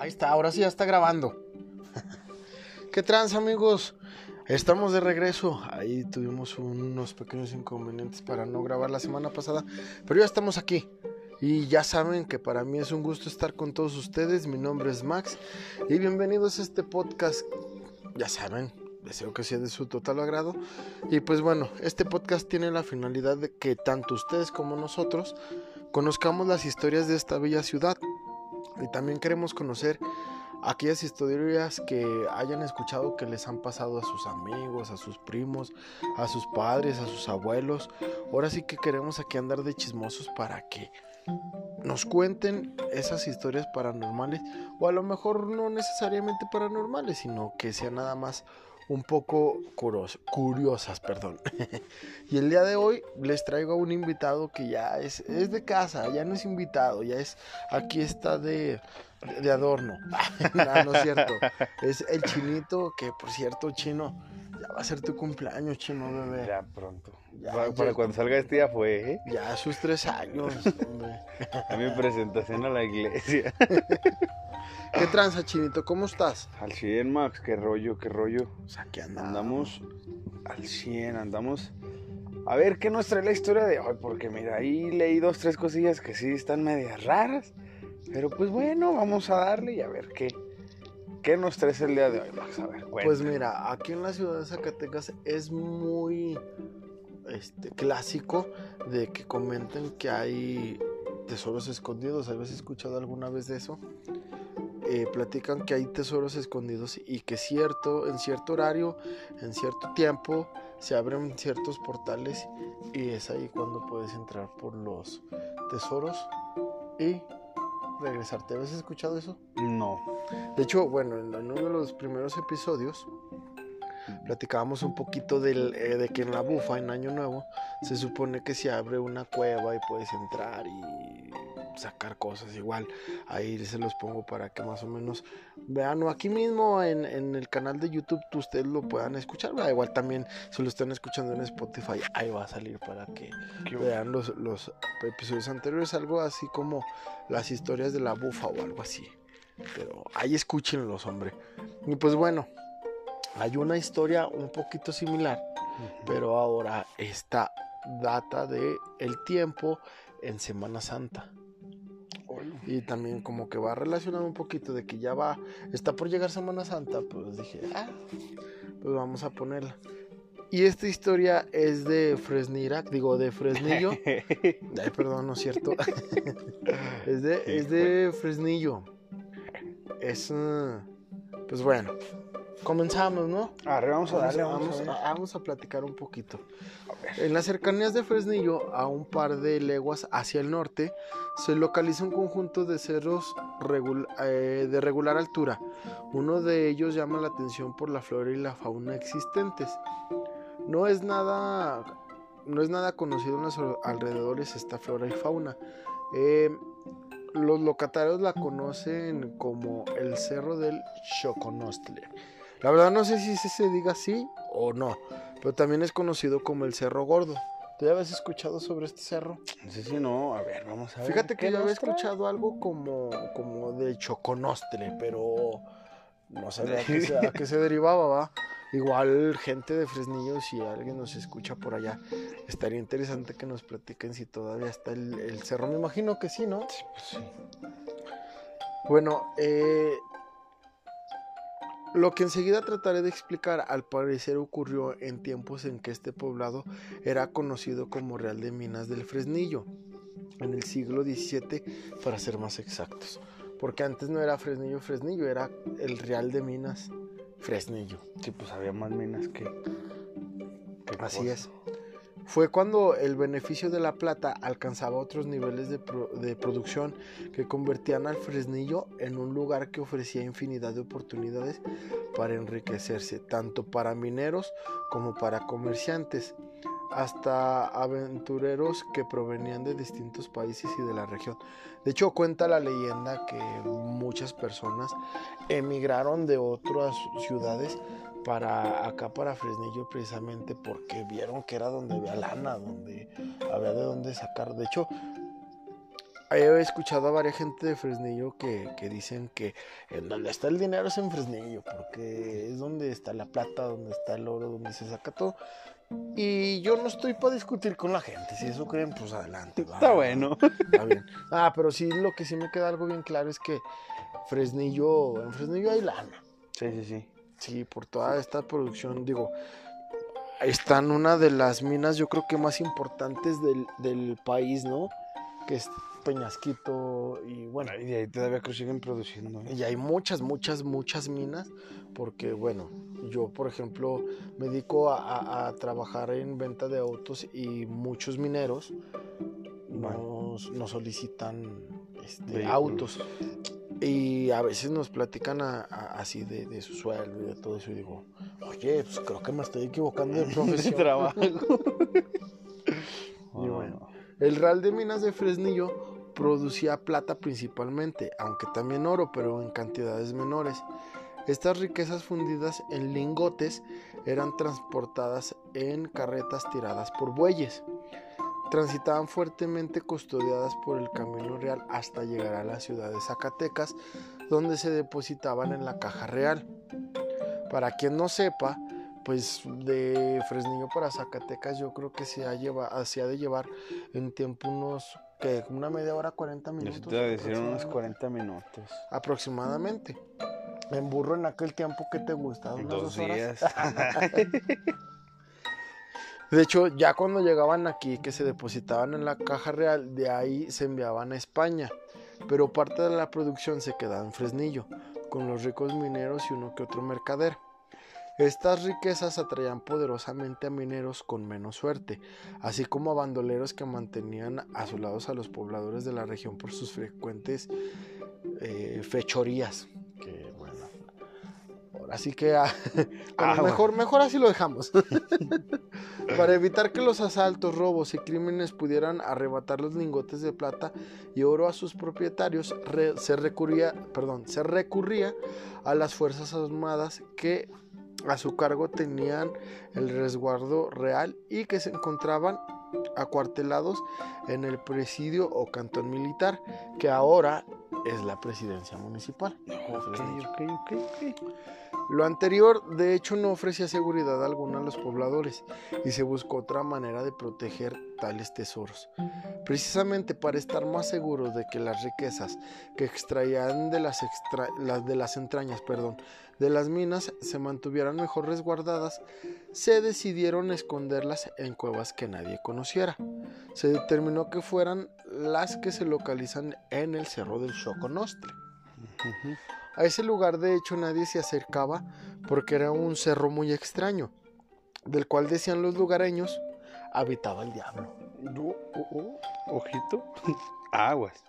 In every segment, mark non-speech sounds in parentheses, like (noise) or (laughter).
Ahí está, ahora sí ya está grabando. (laughs) ¿Qué trans, amigos? Estamos de regreso. Ahí tuvimos unos pequeños inconvenientes para no grabar la semana pasada, pero ya estamos aquí. Y ya saben que para mí es un gusto estar con todos ustedes. Mi nombre es Max y bienvenidos a este podcast. Ya saben, deseo que sea de su total agrado. Y pues bueno, este podcast tiene la finalidad de que tanto ustedes como nosotros conozcamos las historias de esta bella ciudad. Y también queremos conocer aquellas historias que hayan escuchado que les han pasado a sus amigos, a sus primos, a sus padres, a sus abuelos. Ahora sí que queremos aquí andar de chismosos para que nos cuenten esas historias paranormales o a lo mejor no necesariamente paranormales, sino que sean nada más un poco curiosas, perdón. (laughs) y el día de hoy les traigo a un invitado que ya es, es de casa, ya no es invitado, ya es, aquí está de, de adorno. (laughs) no, no es cierto. Es el chinito, que por cierto, chino, ya va a ser tu cumpleaños, chino, bebé. Ya pronto. para, cuando salga este día fue, ¿eh? Ya sus tres años, hombre. (laughs) a mi presentación a la iglesia. ¿Qué tranza, Chinito? ¿Cómo estás? Al 100, Max. ¿Qué rollo, qué rollo? O sea, ¿qué andamos? Andamos al 100, andamos... A ver, ¿qué nos trae la historia de hoy? Porque mira, ahí leí dos, tres cosillas que sí están medias raras. Pero pues bueno, vamos a darle y a ver qué, qué nos trae el día de hoy, Max. A ver, Pues mira, aquí en la ciudad de Zacatecas es muy este, clásico de que comenten que hay tesoros escondidos. ¿Habías escuchado alguna vez de eso? Eh, platican que hay tesoros escondidos y que cierto, en cierto horario, en cierto tiempo, se abren ciertos portales y es ahí cuando puedes entrar por los tesoros y regresarte. ¿Habías escuchado eso? No. De hecho, bueno, en uno de los primeros episodios platicábamos un poquito del, eh, de que en la bufa, en Año Nuevo, se supone que se abre una cueva y puedes entrar y sacar cosas igual. Ahí se los pongo para que más o menos vean, o aquí mismo en, el canal de YouTube ustedes lo puedan escuchar. Igual también si lo están escuchando en Spotify, ahí va a salir para que vean los, los episodios anteriores, algo así como las historias de la bufa o algo así. Pero ahí escúchenlos, hombre. Y pues bueno, hay una historia un poquito similar, pero ahora esta data de el tiempo en Semana Santa. Y también como que va relacionado un poquito de que ya va, está por llegar Semana Santa, pues dije, ah, pues vamos a ponerla. Y esta historia es de Fresnirac, digo, de Fresnillo. (laughs) Ay, perdón, no es cierto. (laughs) es, de, es de Fresnillo. Es, uh, pues bueno, comenzamos, ¿no? vamos a darle, vamos, vamos, a, platicar un poquito. En las cercanías de Fresnillo, a un par de leguas hacia el norte, se localiza un conjunto de cerros eh, de regular altura. Uno de ellos llama la atención por la flora y la fauna existentes. No es nada, no es nada conocido en los alrededores esta flora y fauna. Eh, los locatarios la conocen como el Cerro del Choconostle. La verdad no sé si se diga así o no, pero también es conocido como el Cerro Gordo. ¿Tú ya habías escuchado sobre este cerro? No sé si no, a ver, vamos a ver. Fíjate que yo había escuchado algo como, como de Choconostle, pero no sabía a qué, se, derivaba, ¿va? Igual gente de Fresnillo, si alguien nos escucha por allá, estaría interesante que nos platiquen si todavía está el, el cerro. Me imagino que sí, ¿no? Sí, pues sí. Bueno, eh, lo que enseguida trataré de explicar al parecer ocurrió en tiempos en que este poblado era conocido como Real de Minas del Fresnillo, en el siglo XVII para ser más exactos. Porque antes no era Fresnillo Fresnillo, era el Real de Minas Fresnillo. Sí, pues había más minas que... Así es fue cuando el beneficio de la plata alcanzaba otros niveles de, producción que convertían al Fresnillo en un lugar que ofrecía infinidad de oportunidades para enriquecerse, tanto para mineros como para comerciantes, hasta aventureros que provenían de distintos países y de la región. De hecho, cuenta la leyenda que muchas personas emigraron de otras ciudades para acá para Fresnillo precisamente porque vieron que era donde había lana, donde había de dónde sacar. De hecho, he escuchado a varias gente de Fresnillo que, que dicen que en donde está el dinero es en Fresnillo, porque es donde está la plata, donde está el oro, donde se saca todo. Y yo no estoy para discutir con la gente. Si eso creen, pues adelante. va, Está bueno. Está bien. Ah, pero sí, lo que sí me queda algo bien claro es que Fresnillo, en Fresnillo hay lana. Sí, sí, sí. Sí, por toda esta producción, digo, están una de las minas, yo creo que más importantes del, del país, ¿no? Que es Peñasquito y bueno, Y de ahí todavía que siguen produciendo. ¿eh? y hay muchas, muchas, muchas minas, porque bueno, yo por ejemplo me dedico a, a- a trabajar en venta de autos y muchos mineros nos, nos solicitan este, autos y a veces nos platican a- a- así de, de su sueldo y de todo eso y digo, oye, pues creo que me estoy equivocando de (laughs) profesión. trabajo. (laughs) Y bueno, el Real de Minas de Fresnillo producía plata principalmente, aunque también oro, pero en cantidades menores. Estas riquezas fundidas en lingotes eran transportadas en carretas tiradas por bueyes. Transitaban fuertemente custodiadas por el camino real hasta llegar a la ciudad de Zacatecas, donde se depositaban en la caja real. Para quien no sepa, pues de Fresnillo para Zacatecas yo creo que se ha, lleva, se ha de llevar en tiempo unos, que una media hora, 40 Yo minutos. sí te decir unos aproximadamente. 40 minutos. Aproximadamente. En burro en aquel tiempo que te gusta, unas Dos dos horas. días. (laughs) (laughs) De hecho, ya cuando llegaban aquí, que se depositaban en la caja real, de ahí se enviaban a España. Pero parte de la producción se quedaba en Fresnillo, con los ricos mineros y uno que otro mercader. Estas riquezas atraían poderosamente a mineros con menos suerte, así como a bandoleros que mantenían asolados a los pobladores de la región por sus frecuentes eh, fechorías. Que bueno, ahora sí que ah, (laughs) bueno. mejor, mejor así lo dejamos. (laughs) Para evitar que los asaltos, robos y crímenes pudieran arrebatar los lingotes de plata y oro a sus propietarios, re- se, recurría, perdón, se recurría a las fuerzas armadas que a su cargo tenían el resguardo real y que se encontraban acuartelados en el presidio o cantón militar, que ahora es la presidencia municipal. ok. Lo anterior, de hecho, no ofrecía seguridad alguna a los pobladores y se buscó otra manera de proteger tales tesoros. Precisamente para estar más seguros de que las riquezas que extraían de las, extra- las- de las entrañas perdón, de las minas se mantuvieran mejor resguardadas, se decidieron esconderlas en cuevas que nadie conociera. Se determinó que fueran las que se localizan en el Cerro del Choconostle. Ujú. A ese lugar de hecho nadie se acercaba porque era un cerro muy extraño, del cual decían los lugareños habitaba el diablo. Oh, oh, oh, Ojito. (laughs) Aguas.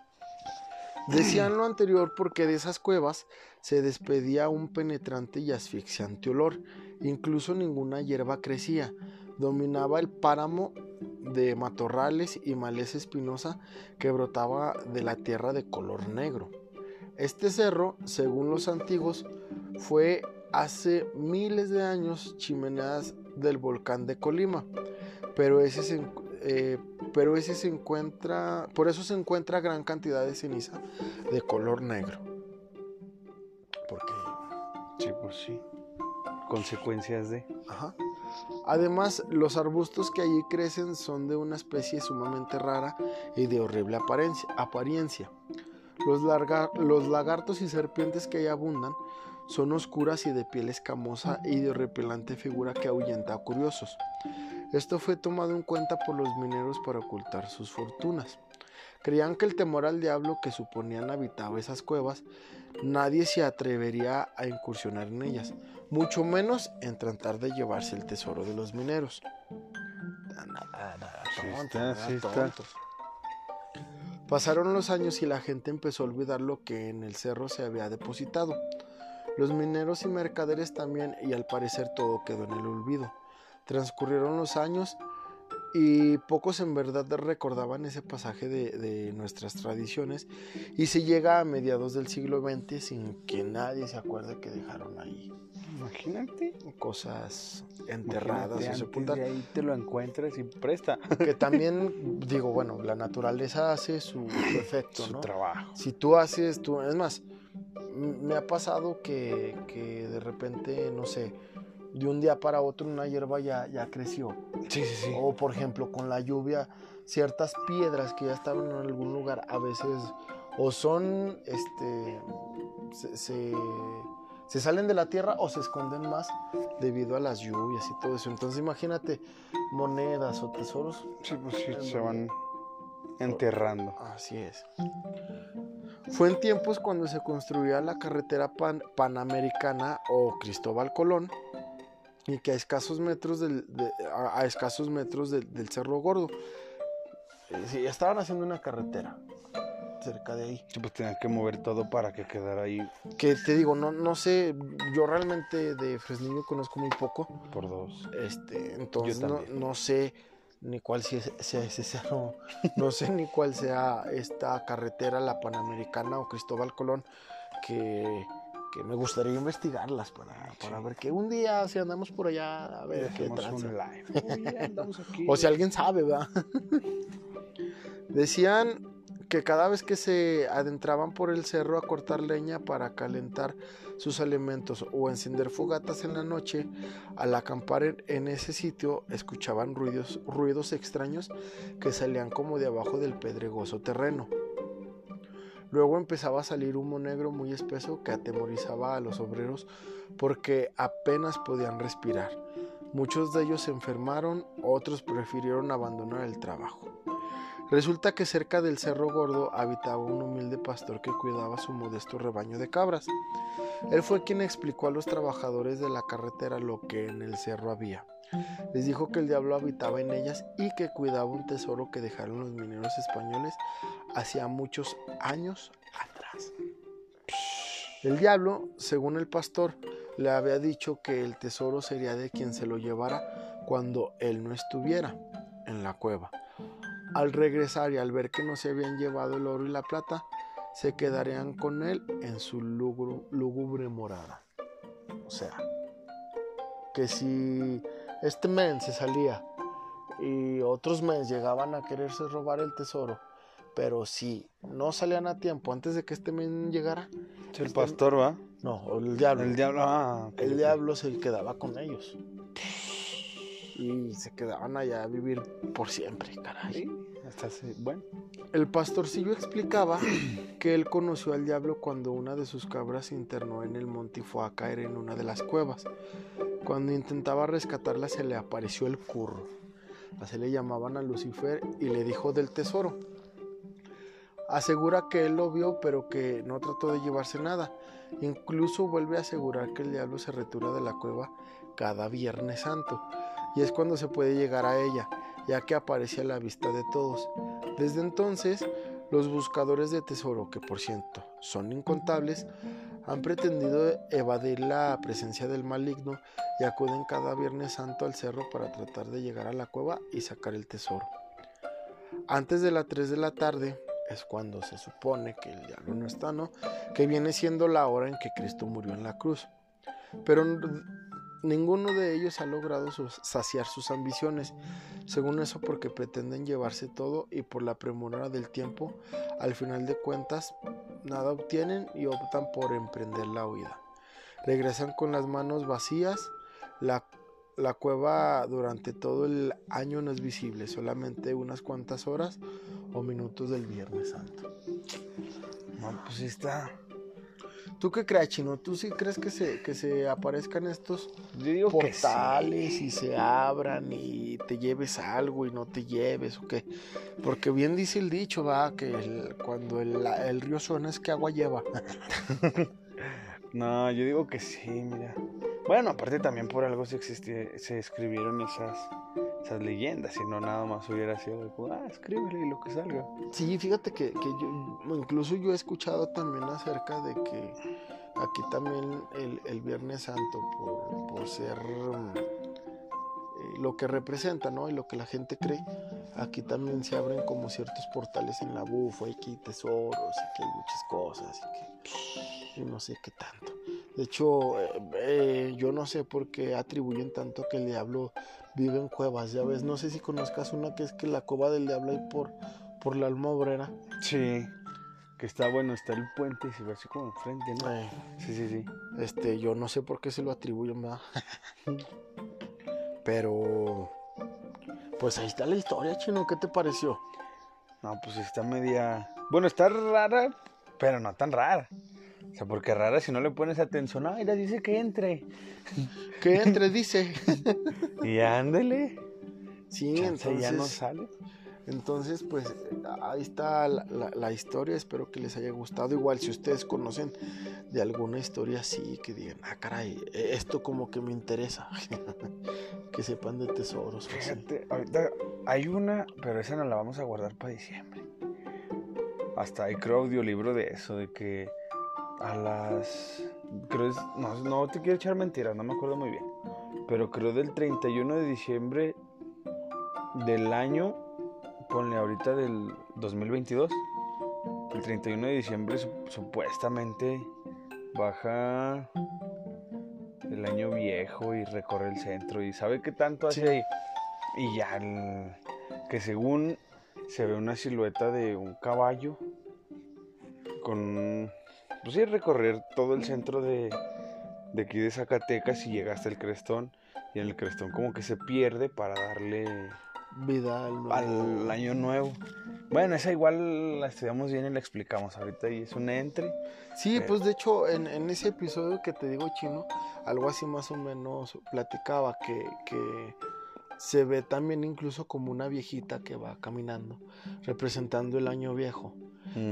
Decían lo anterior porque de esas cuevas se despedía un penetrante y asfixiante olor, incluso ninguna hierba crecía, dominaba el páramo de matorrales y maleza espinosa que brotaba de la tierra de color negro. Este cerro, según los antiguos, fue hace miles de años chimeneas del volcán de Colima, pero ese se, eh, pero ese se encuentra, por eso se encuentra gran cantidad de ceniza de color negro. Porque, Sí, pues sí. Consecuencias de. ajá. Además, los arbustos que allí crecen son de una especie sumamente rara y de horrible apariencia. apariencia. Los, larga- los lagartos y serpientes que ahí abundan son oscuras y de piel escamosa y de horripilante figura que ahuyenta a curiosos. Esto fue tomado en cuenta por los mineros para ocultar sus fortunas. Creían que el temor al diablo que suponían habitaba esas cuevas, nadie se atrevería a incursionar en ellas, mucho menos en tratar de llevarse el tesoro de los mineros. Nada, nada, Sí tontos, está, nada, sí está. tontos. Pasaron los años y la gente empezó a olvidar lo que en el cerro se había depositado. Los mineros y mercaderes también, y al parecer todo quedó en el olvido. Transcurrieron los años y pocos en verdad recordaban ese pasaje de, de nuestras tradiciones y se llega a mediados del siglo XX sin que nadie se acuerde que dejaron ahí Imagínate. cosas enterradas Imagínate, o sepultadas. de ahí te lo encuentras y presta Que (laughs) también, digo, bueno, la naturaleza hace su, su efecto, su ¿no? trabajo. Si tú haces, tú, es más, me ha pasado que, que de repente, no sé, de un día para otro una hierba ya, ya creció. Sí, sí, sí. O por ejemplo, con la lluvia, ciertas piedras que ya estaban en algún lugar, a veces o son, este, se, se- se salen de la tierra o se esconden más debido a las lluvias y todo eso. Entonces imagínate monedas o tesoros. Sí, pues sí, se van enterrando. Así es. Fue en tiempos cuando se construía la carretera pan- panamericana o Cristóbal Colón y que a escasos metros del, de- a, a escasos metros del, del Cerro Gordo. Eh, sí, estaban haciendo una carretera cerca de ahí. Sí, pues tenían que mover todo para que quedara ahí Que te digo, no, no sé, yo realmente de Fresnillo conozco muy poco. por dos. Este, entonces no, no sé ni cuál sea, sea ese cerro, no sé ni cuál sea esta carretera, la Panamericana o Cristóbal Colón, que, que me gustaría investigarlas para, para ver que un día si andamos por allá a ver qué tranza. un live. (laughs) Uy, andamos aquí. O si alguien sabe, ¿verdad? Decían que cada vez que se adentraban por el cerro a cortar leña para calentar sus alimentos o encender fogatas en la noche, al acampar en, en ese sitio escuchaban ruidos, ruidos extraños que salían como de abajo del pedregoso terreno. Luego empezaba a salir humo negro muy espeso que atemorizaba a los obreros porque apenas podían respirar. Muchos de ellos se enfermaron, otros prefirieron abandonar el trabajo. Resulta que cerca del Cerro Gordo habitaba un humilde pastor que cuidaba su modesto rebaño de cabras. Él fue quien explicó a los trabajadores de la carretera lo que en el cerro había. Les dijo que el diablo habitaba en ellas y que cuidaba un tesoro que dejaron los mineros españoles hacía muchos años atrás. El diablo, según el pastor, le había dicho que el tesoro sería de quien se lo llevara cuando él no estuviera en la cueva. Al regresar y al ver que no se habían llevado el oro y la plata, se quedarían con él en su lúgubre morada. O sea, que si este men se salía y otros men llegaban a quererse robar el tesoro, pero si no salían a tiempo antes de que este men llegara, el pastor va. no, el diablo, El diablo. Ah, el diablo se quedaba con ellos. Y se quedaban allá a vivir por siempre, caray. Sí, hasta se- Bueno. El pastorcillo explicaba (clears throat) que él conoció al diablo cuando una de sus cabras se internó en el monte y fue a caer en una de las cuevas. Cuando intentaba rescatarla se le apareció el curro. Así le llamaban a Lucifer y le dijo del tesoro. Asegura que él lo vio pero que no trató de llevarse nada. Incluso vuelve a asegurar que el diablo se retira de la cueva cada Viernes Santo. Y es cuando se puede llegar a ella, ya que aparece a la vista de todos. Desde entonces, los buscadores de tesoro, que por cierto son incontables, han pretendido evadir la presencia del maligno y acuden cada Viernes Santo al cerro para tratar de llegar a la cueva y sacar el tesoro. Antes de las 3 de la tarde es cuando se supone que el diablo no está, ¿no? Que viene siendo la hora en que Cristo murió en la cruz. Pero ninguno de ellos ha logrado saciar sus ambiciones, según eso porque pretenden llevarse todo y por la premura del tiempo, al final de cuentas, nada obtienen y optan por emprender la huida. Regresan con las manos vacías, la, la cueva durante todo el año no es visible, solamente unas cuantas horas o minutos del Viernes Santo. No, pues está. ¿Tú qué crees, Chino? ¿Tú sí crees que se, que se aparezcan estos digo sí. portales y se abran y te lleves algo y no te lleves o qué? Porque bien dice el dicho, va, que el- cuando el, el río suena es que agua lleva. (laughs) No, yo digo que sí, mira. Bueno, aparte también por algo se se escribieron esas, esas leyendas, si no nada más hubiera sido de, ah, escríbele lo que salga. Sí, fíjate que, que yo, incluso yo he escuchado también acerca de que aquí también el, el Viernes Santo, por, por ser mm, eh, lo que representa, ¿no? Y lo que la gente cree, aquí también se abren como ciertos portales en la bufa, y que hay tesoros, y que hay muchas cosas, y que no sé qué tanto. De hecho, eh, eh, yo no sé por qué atribuyen tanto que el diablo vive en cuevas. Ya ves, no sé si conozcas una que es que la cueva del diablo hay por, por la alma obrera. Sí. Que está bueno, está el puente y se ve así como enfrente, ¿no? Eh, Sí, sí, sí. este, yo no sé por qué se lo atribuyen, ¿verdad? (laughs) Pero, pues ahí está la historia, chino. ¿Qué te pareció? No, pues está media. Bueno, está rara, pero no tan rara. O sea, porque rara si no le pones atención. Ay, le dice que entre. Que entre, dice. (laughs) Y ándele. Sí, Chance entonces. ya no sale. Entonces, pues ahí está la, la- la historia. Espero que les haya gustado. Igual, si ustedes conocen de alguna historia así, que digan, ah, caray, eh, esto como que me interesa. (laughs) que sepan de tesoros. Fíjate, ahorita hay una, pero esa no la vamos a guardar para diciembre. Hasta hay creo audiolibro de eso, de que a las. Creo es. No, no te quiero echar mentiras, no me acuerdo muy bien. Pero creo del 31 de diciembre del año, ponle ahorita del 2022. El 31 de diciembre sup- supuestamente baja el año viejo y recorre el centro y sabe qué tanto hace Sí. ahí. Y ya, el- que según se ve una silueta de un caballo con, pues sí, recorrer todo el centro de, de aquí de Zacatecas y llega hasta el Crestón. Y en el Crestón como que se pierde para darle Vida al nuevo- al año nuevo. Bueno, esa igual la estudiamos bien y la explicamos ahorita y es un entre. Sí, Eh. pues de hecho en, en ese episodio que te digo chino, algo así más o menos platicaba que, que se ve también incluso como una viejita que va caminando, representando el año viejo,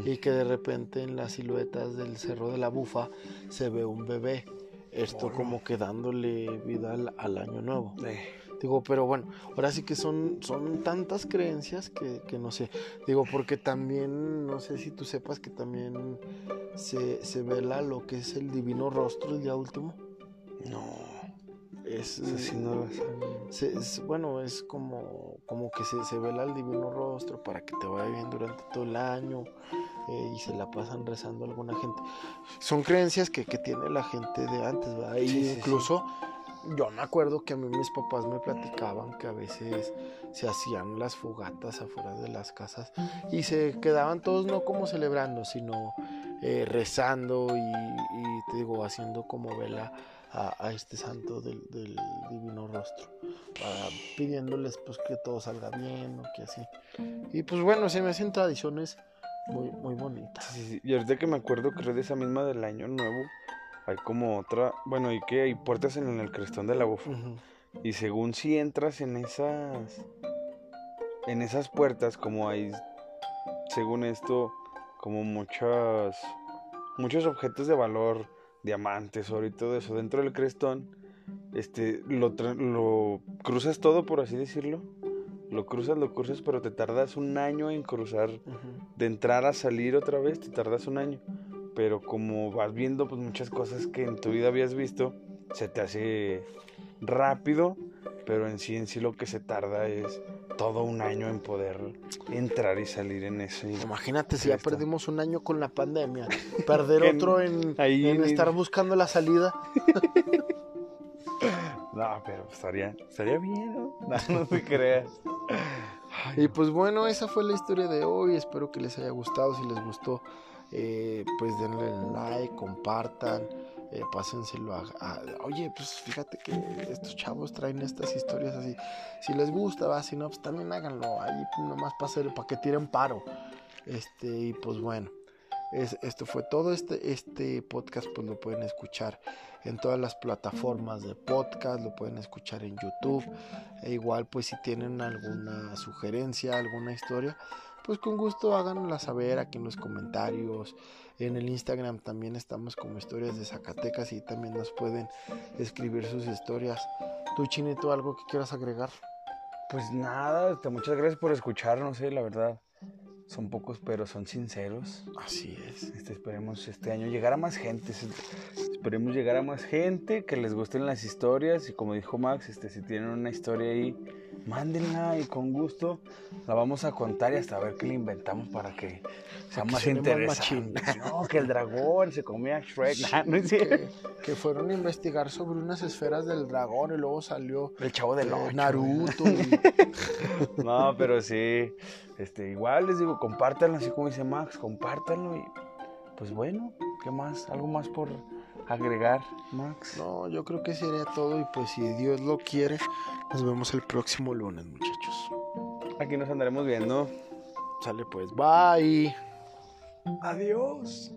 y que de repente en las siluetas del Cerro de la Bufa se ve un bebé, esto como que dándole vida al, al año nuevo. Eh, Digo, pero bueno, ahora sí que son, son tantas creencias que, que no sé. Digo, porque también, no sé si tú sepas que también se, se vela lo que es el divino rostro el día último. no, Es, sí no la sabía. se- es- bueno, es como, como que se, se vela el divino rostro para que te vaya bien durante todo el año eh, y se la pasan rezando a alguna gente. Son creencias que, que tiene la gente de antes, ¿verdad? Y Sí, sí, sí. incluso yo me acuerdo que a mí mis papás me platicaban que a veces se hacían las fogatas afuera de las casas y se quedaban todos no como celebrando, sino eh, rezando y, y, te digo, haciendo como vela a, a este santo del, del divino rostro, pidiéndoles pues que todo salga bien o que así. Y pues bueno, se me hacen tradiciones muy, muy bonitas. Sí, sí, Y ahorita que me acuerdo, creo de esa misma del año nuevo, hay como otra, bueno, y que hay puertas en el crestón de la bufa. Y según si entras en esas, en esas puertas, como hay, según esto, como muchas, muchos objetos de valor, diamantes, oro y todo eso dentro del crestón, este, lo, lo cruzas todo, por así decirlo. Lo cruzas, lo cruzas, pero te tardas un año en cruzar de entrar a salir otra vez te tardas un año. Pero como vas viendo pues muchas cosas que en tu vida habías visto, se te hace rápido, pero en sí en sí lo que se tarda es todo un año en poder entrar y salir en eso. y- Imagínate si ya perdimos un año con la pandemia, (laughs) perder En- otro en, ahí en en- estar buscando la salida. (laughs) No, pero estaría, estaría bien, ¿no? No, no te (laughs) creas. Y pues bueno, esa fue la historia de hoy. Espero que les haya gustado. Si les gustó, eh, pues denle like, compartan, eh, pásenselo a, a- Oye, pues fíjate que estos chavos traen estas historias así. Si les gusta, va, si no, pues también háganlo. Ahí nomás para para que tiren paro. Este, y pues bueno. Es, esto fue todo. Este, este podcast pues lo pueden escuchar en todas las plataformas de podcast, lo pueden escuchar en YouTube. E igual pues si tienen alguna sugerencia, alguna historia, pues con gusto háganla saber aquí en los comentarios. En el Instagram también estamos como historias de Zacatecas y también nos pueden escribir sus historias. Tú, Chinito, algo que quieras agregar. Pues nada, este, muchas gracias por escucharnos, eh, la verdad. Son pocos, pero son sinceros. Así es. Este, esperemos este año llegar a más gente. Esperemos llegar a más gente que les gusten las historias. Y como dijo Max, este, si tienen una historia ahí mándenla y con gusto la vamos a contar y hasta ver qué le inventamos para que sea más interesante. (laughs) No, que el dragón se comía a Shrek. Nah, (laughs) no que, que fueron a investigar sobre unas esferas del dragón y luego salió El chavo del eh. Naruto. y- (laughs) No, pero sí. Este, igual les digo, compártanlo, así como dice Max, compártanlo y pues bueno, ¿qué más? ¿Algo más por agregar, Max? No, yo creo que sería todo y pues si Dios lo quiere, nos vemos el próximo lunes, muchachos. Aquí nos andaremos viendo. Sale pues, bye. Adiós.